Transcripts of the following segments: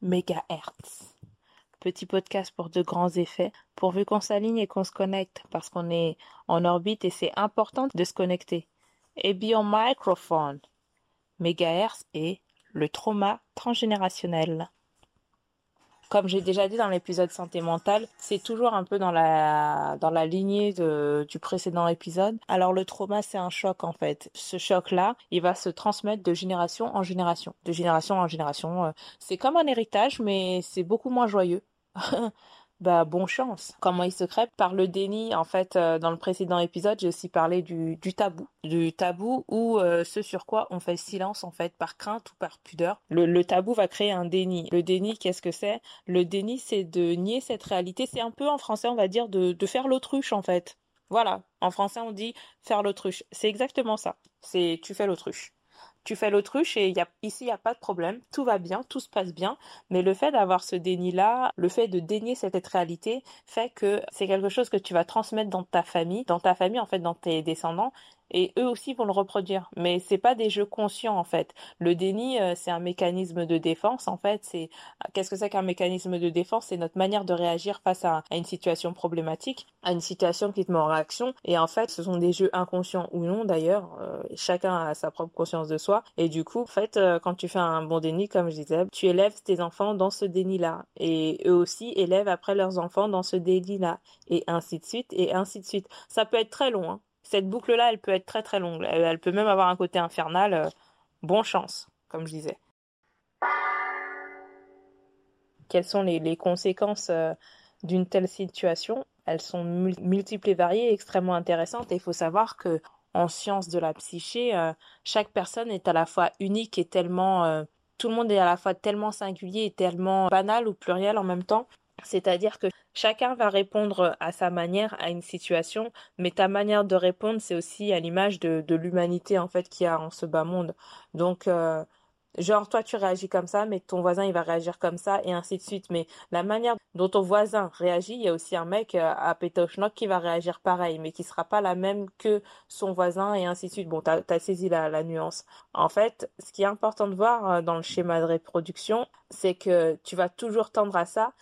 Mégahertz. Petit podcast pour de grands effets, pourvu qu'on s'aligne et qu'on se connecte, parce qu'on est en orbite et c'est important de se connecter. Et bien microphone. Mégahertz et le trauma transgénérationnel. Comme j'ai déjà dit dans l'épisode santé mentale, c'est toujours un peu dans la dans la lignée du précédent épisode. Alors le trauma, c'est un choc en fait. Ce choc-là, il va se transmettre de génération en génération, de génération en génération. Euh, c'est comme un héritage, mais c'est beaucoup moins joyeux. bah bon chance. Comment il se crée Par le déni. En fait, euh, dans le précédent épisode, j'ai aussi parlé du, du tabou. Du tabou ou euh, ce sur quoi on fait silence, en fait, par crainte ou par pudeur. Le, le tabou va créer un déni. Le déni, qu'est-ce que c'est? Le déni, c'est de nier cette réalité. C'est un peu, en français, on va dire, de, de faire l'autruche, en fait. Voilà. En français, on dit faire l'autruche. C'est exactement ça. C'est tu fais l'autruche tu fais l'autruche et y a, ici, il n'y a pas de problème, tout va bien, tout se passe bien, mais le fait d'avoir ce déni-là, le fait de dénier cette réalité, fait que c'est quelque chose que tu vas transmettre dans ta famille, dans ta famille, en fait, dans tes descendants, et eux aussi vont le reproduire. Mais c'est pas des jeux conscients en fait. Le déni, euh, c'est un mécanisme de défense en fait. C'est qu'est-ce que c'est qu'un mécanisme de défense? C'est notre manière de réagir face à, une situation problématique, à une situation qui te met en réaction. Et en fait, ce sont des jeux inconscients ou non d'ailleurs. Euh, chacun a sa propre conscience de soi. Et du coup, en fait, euh, quand tu fais un bon déni, comme je disais, tu élèves tes enfants dans ce déni-là, et eux aussi élèvent après leurs enfants dans ce déni-là, et ainsi de suite, et ainsi de suite. Ça peut être très long. Hein cette boucle-là, elle peut être très très longue. Elle, peut même avoir un côté infernal. Euh, bon chance, comme je disais. Quelles sont les, conséquences euh, d'une telle situation? Elles sont multiples et variées, extrêmement intéressantes. Il faut savoir que en sciences de la psyché, euh, chaque personne est à la fois unique et tellement tout le monde est à la fois tellement singulier et tellement banal ou pluriel en même temps c'est-à-dire que chacun va répondre à sa manière à une situation, mais ta manière de répondre, c'est aussi à l'image de, l'humanité en fait qu'il y a en ce bas monde. Donc genre toi tu réagis comme ça, mais ton voisin il va réagir comme ça et ainsi de suite. Mais la manière dont ton voisin réagit, il y a aussi un mec à Pétochnock qui va réagir pareil, mais qui sera pas la même que son voisin et ainsi de suite. Bon, t'as as saisi la, la nuance. En fait, ce qui est important de voir dans le schéma de reproduction, c'est que tu vas toujours tendre à ça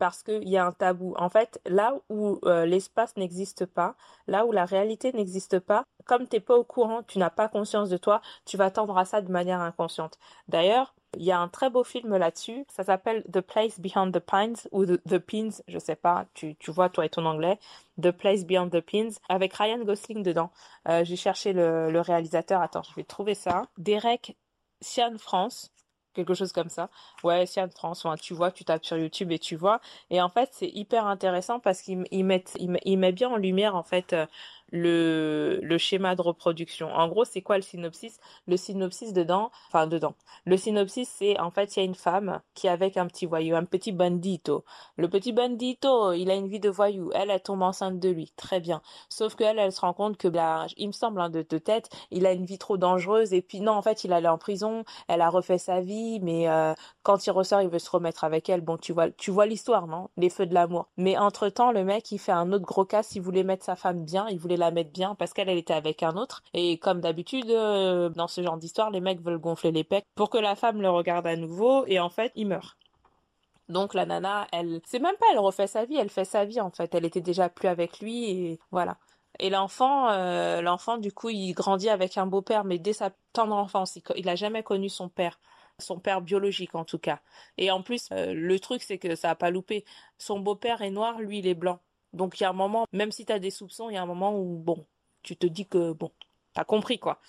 parce qu'il y a un tabou. En fait, là où euh, l'espace n'existe pas, là où la réalité n'existe pas, comme tu n'es pas au courant, tu n'as pas conscience de toi, tu vas tendre à ça de manière inconsciente. D'ailleurs, il y a un très beau film là-dessus, ça s'appelle The Place Beyond the Pines ou The, Pins, je sais pas, tu, tu vois toi et ton anglais, The Place Beyond the Pins, avec Ryan Gosling dedans. Euh, J'ai cherché le, le réalisateur, attends, je vais trouver ça. Derek Sian France, quelque chose comme ça. Ouais, Sian enfin, tu vois, tu tapes sur YouTube et tu vois. Et en fait, c'est hyper intéressant parce qu'il met, met bien en lumière, en fait, euh, le, le schéma de reproduction. En gros, c'est quoi le synopsis? Le synopsis dedans, enfin dedans. Le synopsis, c'est en fait, il y a une femme qui est avec un petit voyou, un petit bandito. Le petit bandito, il a une vie de voyou. Elle, elle tombe enceinte de lui. Très bien. Sauf qu'elle, elle se rend compte que, bah, il me semble, hein, de, de tête, il a une vie trop dangereuse. Et puis, non, en fait, il allait en prison. Elle a refait sa vie, mais euh, quand il ressort, il veut se remettre avec elle. Bon, tu vois, tu vois l'histoire, non? Les feux de l'amour. Mais entre-temps, le mec, il fait un autre gros cas. Il voulait mettre sa femme bien. Il voulait la mettre bien parce qu'elle elle était avec un autre et comme d'habitude euh, dans ce genre d'histoire les mecs veulent gonfler les pecs pour que la femme le regarde à nouveau et en fait il meurt. Donc la nana, elle, c'est même pas elle refait sa vie, elle fait sa vie en fait. Elle était déjà plus avec lui et voilà. Et l'enfant, euh, l'enfant du coup, il grandit avec un beau-père, mais dès sa tendre enfance, il, il a jamais connu son père son père biologique en tout cas. Et en plus, euh, le truc c'est que ça a pas loupé. Son beau-père est noir, lui il est blanc. Donc il y a un moment, même si tu as des soupçons, il y a un moment où, bon, tu te dis que, bon, t'as compris quoi.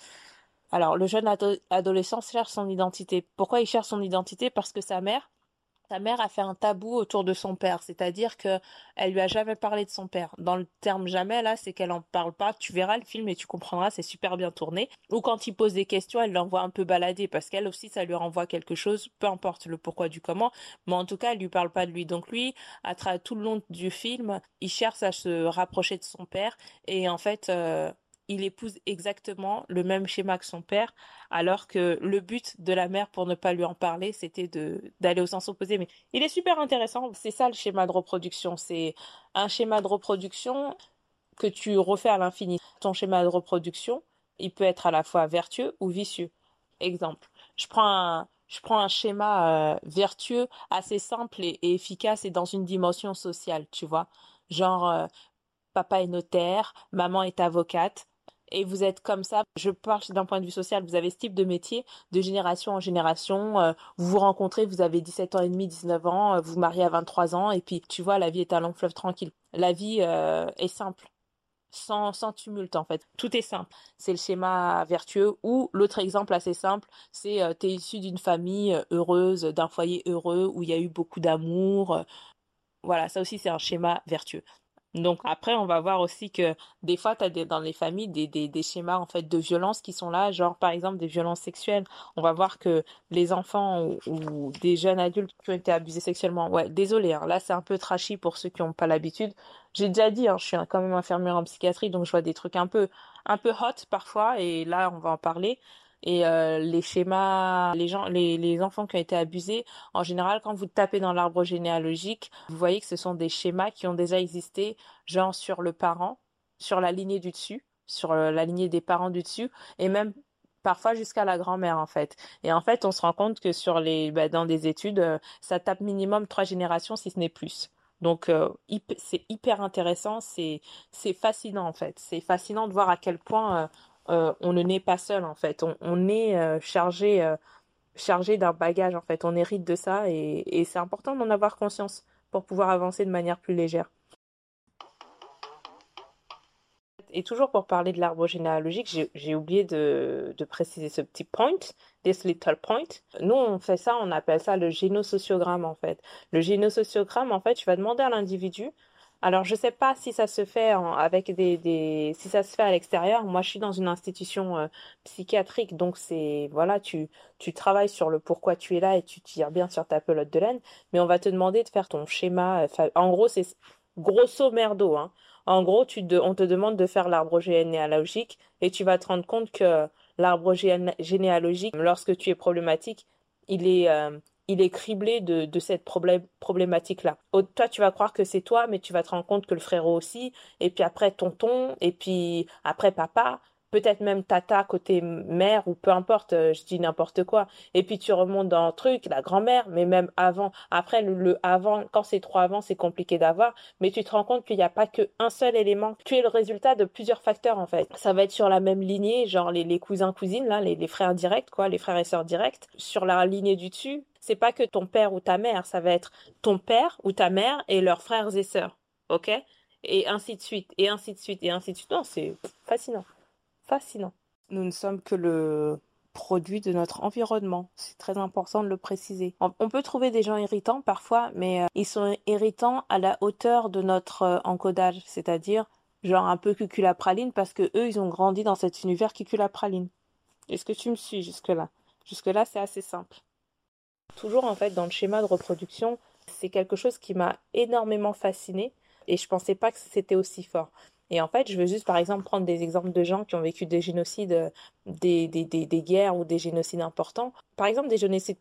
Alors le jeune adolescent cherche son identité. Pourquoi il cherche son identité? Parce que sa mère, mère a fait un tabou autour de son père, c'est-à-dire que elle lui a jamais parlé de son père. Dans le terme jamais là, c'est qu'elle en parle pas. Tu verras le film et tu comprendras, c'est super bien tourné. Ou quand il pose des questions, elle l'envoie un peu balader parce qu'elle aussi ça lui renvoie quelque chose, peu importe le pourquoi du comment, mais en tout cas elle lui parle pas de lui. Donc lui, à travers tout le long du film, il cherche à se rapprocher de son père et en fait euh, il épouse exactement le même schéma que son père, alors que le but de la mère, pour ne pas lui en parler, c'était de d'aller au sens opposé. Mais il est super intéressant. C'est ça le schéma de reproduction. C'est un schéma de reproduction que tu refais à l'infini. Ton schéma de reproduction, il peut être à la fois vertueux ou vicieux. exemple, je prends un, je prends un schéma euh, vertueux assez simple et, efficace et dans une dimension sociale, tu vois. Genre, euh, papa est notaire, maman est avocate, et vous êtes comme ça. Je parle d'un point de vue social, vous avez ce type de métier de génération en génération. Euh, vous vous rencontrez, vous avez 17 ans et demi, 19 ans, vous vous mariez à 23 ans, et puis tu vois, la vie est un long fleuve tranquille. La vie est simple sans, tumulte en fait. Tout est simple. C'est le schéma vertueux ou l'autre exemple assez simple, c'est euh, tu es issu d'une famille euh, heureuse, d'un foyer heureux où il y a eu beaucoup d'amour. Euh, voilà, ça aussi c'est un schéma vertueux. Donc après, on va voir aussi que des fois, tu as dans les familles des, des, des, schémas en fait de violence qui sont là, genre par exemple des violences sexuelles. On va voir que les enfants ou, des jeunes adultes qui ont été abusés sexuellement, ouais, désolé, hein, là c'est un peu trashy pour ceux qui n'ont pas l'habitude. J'ai déjà dit, hein, je suis quand même infirmière en psychiatrie, donc je vois des trucs un peu un peu hot parfois, et là on va en parler. Et euh, les schémas, les gens, les, les enfants qui ont été abusés, en général, quand vous tapez dans l'arbre généalogique, vous voyez que ce sont des schémas qui ont déjà existé, genre sur le parent, sur la lignée du dessus, sur euh, la lignée des parents du dessus, et même parfois jusqu'à la grand-mère en fait. Et en fait, on se rend compte que sur les, bah, dans des études, euh, ça tape minimum trois générations si ce n'est plus. Donc c'est hyper intéressant, c'est fascinant en fait. C'est fascinant de voir à quel point on ne naît pas seul en fait. On, est euh, chargé, euh, chargé d'un bagage en fait. On hérite de ça et, et c'est important d'en avoir conscience pour pouvoir avancer de manière plus légère. Et toujours pour parler de l'arbre généalogique, j'ai oublié de, de, préciser ce petit point, this little point. Nous, on fait ça, on appelle ça le génosociogramme en fait. Le génosociogramme, en fait, tu vas demander à l'individu alors, je sais pas si ça se fait avec des, des, si ça se fait à l'extérieur. Moi, je suis dans une institution euh, psychiatrique, donc c'est, voilà, tu, tu travailles sur le pourquoi tu es là et tu tires bien sur ta pelote de laine. Mais on va te demander de faire ton schéma. Euh, en gros, c'est grosso merdo, hein. En gros, tu on te demande de faire l'arbre généalogique et tu vas te rendre compte que l'arbre généalogique, lorsque tu es problématique, il est, euh, il est criblé de, cette problématique-là. Toi, tu vas croire que c'est toi, mais tu vas te rendre compte que le frérot aussi, et puis après tonton, et puis après papa, peut-être même tata côté mère ou peu importe, euh, je dis n'importe quoi. Et puis tu remontes dans le truc, la grand-mère, mais même avant. Après le, avant, quand c'est trop avant, c'est compliqué d'avoir, mais tu te rends compte qu'il n'y a pas qu'un seul élément. Tu es le résultat de plusieurs facteurs en fait. Ça va être sur la même lignée, genre les, les cousins cousines là, les, les frères directs quoi, les frères et sœurs directs. Sur la lignée du dessus, c'est pas que ton père ou ta mère, ça va être ton père ou ta mère et leurs frères et sœurs, ok? Et ainsi de suite, et ainsi de suite, et ainsi de suite. Non, c'est fascinant fascinant. Nous ne sommes que le produit de notre environnement. C'est très important de le préciser. On, peut trouver des gens irritants parfois, mais euh, ils sont irritants à la hauteur de notre euh, encodage, c'est-à-dire genre un peu cuculapraline parce que eux, ils ont grandi dans cet univers cuculapraline. Est-ce que tu me suis jusque-là? Jusque-là, c'est assez simple. Toujours en fait dans le schéma de reproduction, c'est quelque chose qui m'a énormément fasciné et je pensais pas que c'était aussi fort. Et en fait, je veux juste, par exemple, prendre des exemples de gens qui ont vécu des génocides, euh, des, des, des, des guerres ou des génocides importants. Par exemple, des génocides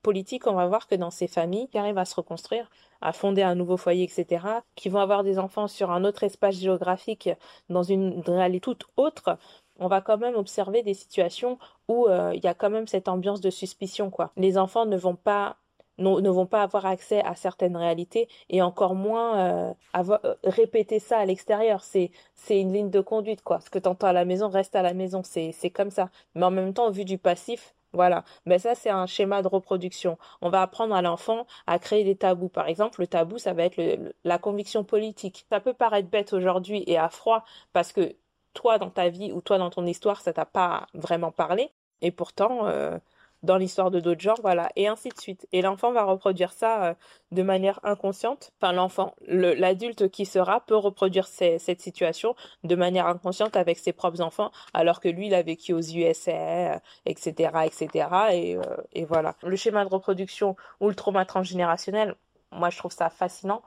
politiques, on va voir que dans ces familles qui arrivent à se reconstruire, à fonder un nouveau foyer, etc., qui vont avoir des enfants sur un autre espace géographique, dans une réalité toute autre, on va quand même observer des situations où euh, il y a quand même cette ambiance de suspicion, quoi. Les enfants ne vont pas ne vont pas avoir accès à certaines réalités et encore moins euh, avoir, euh, répéter ça à l'extérieur. C'est c'est une ligne de conduite quoi. Ce que tu entends à la maison reste à la maison. C'est c'est comme ça. Mais en même temps, vu du passif, voilà. Mais ça c'est un schéma de reproduction. On va apprendre à l'enfant à créer des tabous. Par exemple, le tabou ça va être la conviction politique. Ça peut paraître bête aujourd'hui et à froid parce que toi dans ta vie ou toi dans ton histoire ça t'a pas vraiment parlé. Et pourtant, euh, dans l'histoire de d'autres gens, voilà, et ainsi de suite. Et l'enfant va reproduire ça euh, de manière inconsciente. Enfin, l'enfant, l'adulte qui sera peut reproduire cette situation de manière inconsciente avec ses propres enfants, alors que lui, il a vécu aux USA, etc., etc. Et, euh, et voilà. Le schéma de reproduction ou le trauma transgénérationnel, moi, je trouve ça fascinant.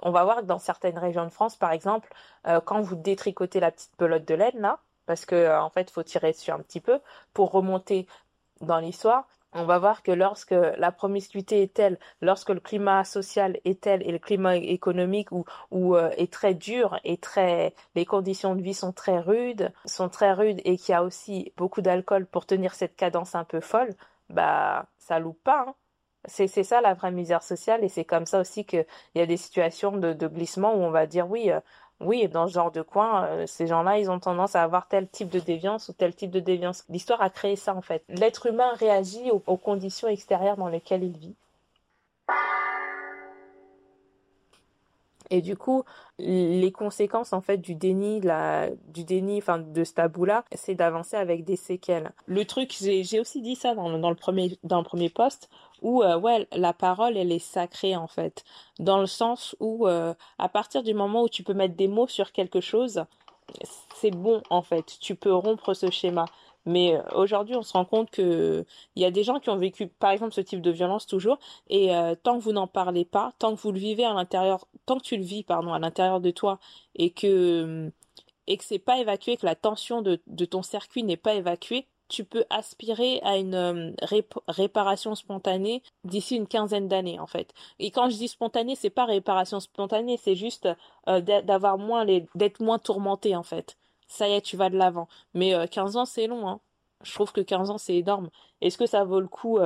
On va voir que dans certaines régions de France, par exemple, euh, quand vous détricotez la petite pelote de laine, là, parce que en fait, faut tirer dessus un petit peu pour remonter dans l'histoire, on va voir que lorsque la promiscuité est telle, lorsque le climat social est tel et le climat économique ou, euh, est très dur et très, les conditions de vie sont très rudes, sont très rudes et qu'il y a aussi beaucoup d'alcool pour tenir cette cadence un peu folle, bah ça loupe pas. Hein. C'est ça la vraie misère sociale et c'est comme ça aussi qu'il y a des situations de, glissement où on va dire oui, euh, oui, dans ce genre de coin, euh, ces gens-là, ils ont tendance à avoir tel type de déviance ou tel type de déviance. L'histoire a créé ça en fait. L'être humain réagit aux, conditions extérieures dans lesquelles il vit. Et du coup, les conséquences en fait du déni, la, du déni, enfin de ce tabou-là, c'est d'avancer avec des séquelles. Le truc, j'ai aussi dit ça dans, le premier dans le premier poste où euh, ouais la parole elle est sacrée en fait. Dans le sens où euh, à partir du moment où tu peux mettre des mots sur quelque chose c'est bon en fait. Tu peux rompre ce schéma. Mais euh, aujourd'hui on se rend compte que il y a des gens qui ont vécu par exemple ce type de violence toujours. Et tant que vous n'en parlez pas tant que vous le vivez à l'intérieur tant que tu le vis pardon à l'intérieur de toi et que et que c'est pas évacué que la tension de, de ton circuit n'est pas évacuée tu peux aspirer à une euh, réparation spontanée d'ici une quinzaine d'années en fait. Et quand je dis spontanée, c'est pas réparation spontanée, c'est juste euh, d'avoir moins les d'être moins tourmenté en fait. Ça y est, tu vas de l'avant. Mais 15 euh, ans, c'est long hein. Je trouve que 15 ans, c'est énorme. Est-ce que ça vaut le coup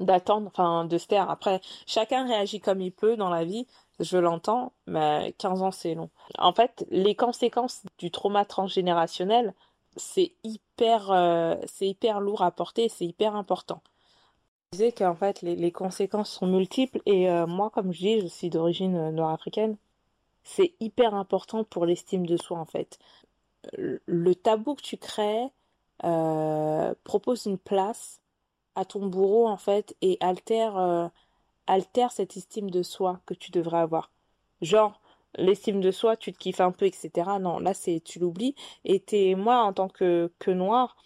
d'attendre enfin de se taire? Après chacun réagit comme il peut dans la vie je l'entends mais 15 ans c'est long en fait les conséquences du trauma transgénérationnel c'est hyper, euh, hyper lourd à porter, c'est hyper important. Je disais qu'en fait les, les, conséquences sont multiples et euh, moi comme je dis, je suis d'origine euh, nord-africaine, c'est hyper important pour l'estime de soi en fait. Le tabou que tu crées propose une place à ton bourreau en fait et altère, altère cette estime de soi que tu devrais avoir. Genre, l'estime de soi, tu te kiffes un peu, etc. Non, là, c'est tu l'oublies. Et moi, en tant que, que noir,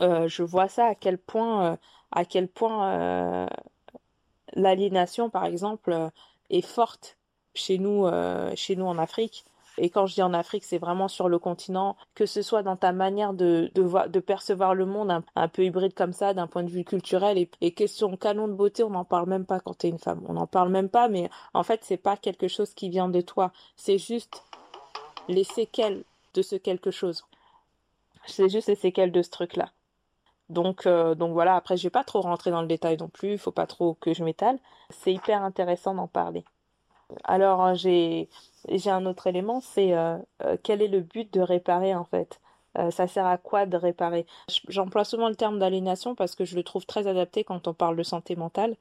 euh, je vois ça à quel point, euh, à quel point euh, l'aliénation, par exemple, est forte chez nous, chez nous en Afrique. Et quand je dis en Afrique, c'est vraiment sur le continent, que ce soit dans ta manière de, de, voir, de percevoir le monde un, peu hybride comme ça, d'un point de vue culturel. Et, et question canon de beauté, on n'en parle même pas quand t'es une femme. On n'en parle même pas, mais en fait, c'est pas quelque chose qui vient de toi. C'est juste les séquelles de ce quelque chose. C'est juste les séquelles de ce truc-là. Donc, euh, donc voilà, après, je vais pas trop rentrer dans le détail non plus, il faut pas trop que je m'étale. C'est hyper intéressant d'en parler. Alors, j'ai j'ai un autre élément, c'est euh, euh, quel est le but de réparer en fait? Euh, ça sert à quoi de réparer? J'emploie souvent le terme d'aliénation parce que je le trouve très adapté quand on parle de santé mentale.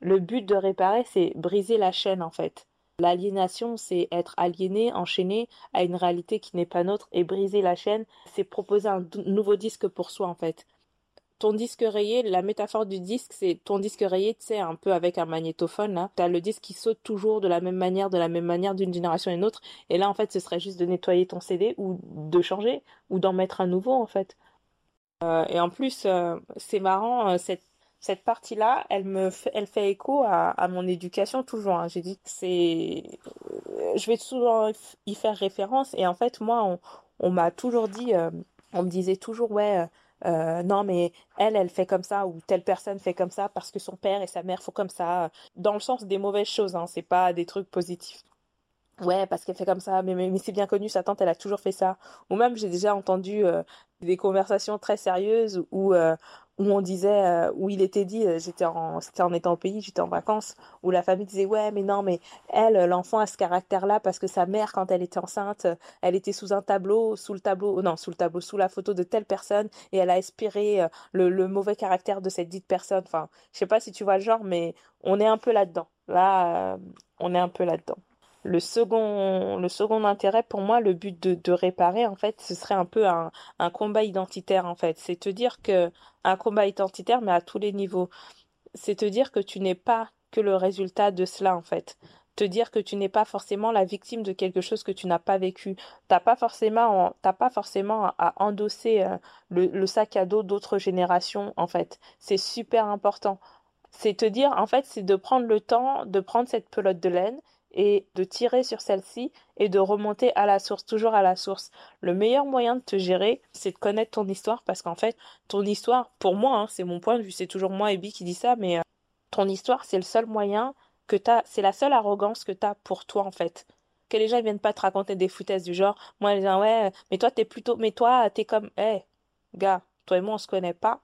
Le but de réparer, c'est briser la chaîne en fait. L'aliénation, c'est être aliéné, enchaîné à une réalité qui n'est pas nôtre et briser la chaîne, c'est proposer un nouveau disque pour soi en fait ton disque rayé, la métaphore du disque, c'est ton disque rayé, tu sais, un peu avec un magnétophone, là. T'as le disque qui saute toujours de la même manière, de la même manière d'une génération à une autre. Et là, en fait, ce serait juste de nettoyer ton CD ou de changer ou d'en mettre un nouveau, en fait. Euh, et en plus, euh, c'est marrant, euh, cette, partie-là, elle me fait, elle fait écho à, à mon éducation toujours. Hein. J'ai dit que c'est, je vais souvent y faire référence. Et en fait, moi, on, on m'a toujours dit, on me disait toujours, ouais, euh, non mais elle elle fait comme ça ou telle personne fait comme ça parce que son père et sa mère font comme ça dans le sens des mauvaises choses hein, c'est pas des trucs positifs ouais parce qu'elle fait comme ça mais, mais, c'est bien connu sa tante elle a toujours fait ça. Ou même j'ai déjà entendu euh, des conversations très sérieuses où euh, où on disait euh, où il était dit j'étais en c'était en étant au pays j'étais en vacances où la famille disait ouais mais non mais elle l'enfant a ce caractère là parce que sa mère quand elle était enceinte elle était sous un tableau sous le tableau non sous le tableau sous la photo de telle personne et elle a inspiré le, le mauvais caractère de cette dite personne. Enfin je sais pas si tu vois le genre mais on est un peu là dedans là on est un peu là dedans le second, le second intérêt pour moi, le but de, réparer, en fait, ce serait un peu un, un combat identitaire, en fait. C'est te dire que un combat identitaire, mais à tous les niveaux. C'est te dire que tu n'es pas que le résultat de cela, en fait. Te dire que tu n'es pas forcément la victime de quelque chose que tu n'as pas vécu. T'as pas forcément, t'as pas forcément à endosser euh, le, le sac à dos d'autres générations, en fait. C'est super important. C'est te dire, en fait, c'est de prendre le temps de prendre cette pelote de laine et de tirer sur celle-ci et de remonter à la source, toujours à la source. Le meilleur moyen de te gérer, c'est de connaître ton histoire parce qu'en fait, ton histoire, pour moi, hein, c'est mon point de vue, c'est toujours moi, Ebi, qui dit ça, mais euh, ton histoire, c'est le seul moyen que t'as, c'est la seule arrogance que t'as pour toi, en fait. Que les gens viennent pas te raconter des foutaises du genre, moi, ils disent, ouais, mais toi, t'es plutôt, mais toi, t'es comme, hé, gars, toi et moi, on se connaît pas,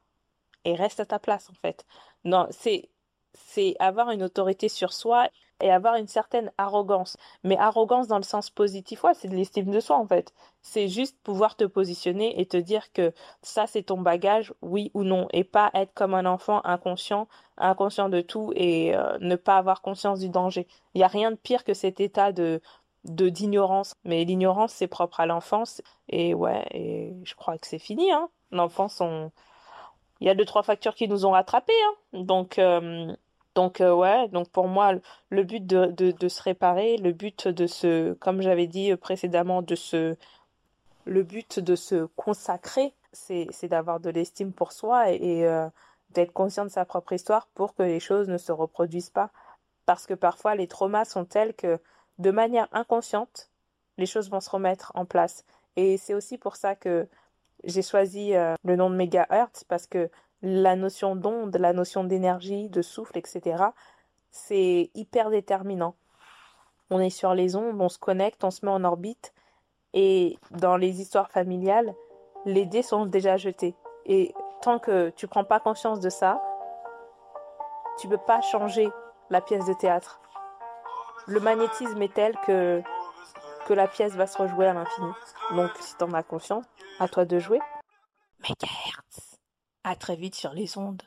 et reste à ta place, en fait. Non, c'est, c'est avoir une autorité sur soi et avoir une certaine arrogance. Mais arrogance dans le sens positif, c'est de l'estime de soi en fait. C'est juste pouvoir te positionner et te dire que ça c'est ton bagage, oui ou non, et pas être comme un enfant inconscient, inconscient de tout et euh, ne pas avoir conscience du danger. Il n'y a rien de pire que cet état de de d'ignorance. Mais l'ignorance c'est propre à l'enfance et ouais, et je crois que c'est fini. Hein. L'enfance, on... il y a deux trois factures qui nous ont rattrapés. Hein. Donc euh, donc euh, ouais, donc pour moi, le but de, de, se réparer, le but de se, comme j'avais dit précédemment, de se, le but de se consacrer, c'est, d'avoir de l'estime pour soi et, euh, d'être conscient de sa propre histoire pour que les choses ne se reproduisent pas. Parce que parfois les traumas sont tels que de manière inconsciente, les choses vont se remettre en place. Et c'est aussi pour ça que j'ai choisi euh, le nom de Megahertz parce que la notion d'onde, la notion d'énergie, de souffle, etc., c'est hyper déterminant. On est sur les ondes, on se connecte, on se met en orbite, et dans les histoires familiales, les dés sont déjà jetés. Et tant que tu prends pas conscience de ça, tu peux pas changer la pièce de théâtre. Le magnétisme est tel que, que la pièce va se rejouer à l'infini. Donc, si tu en as conscience, à toi de jouer. Megahertz. À très vite sur les ondes.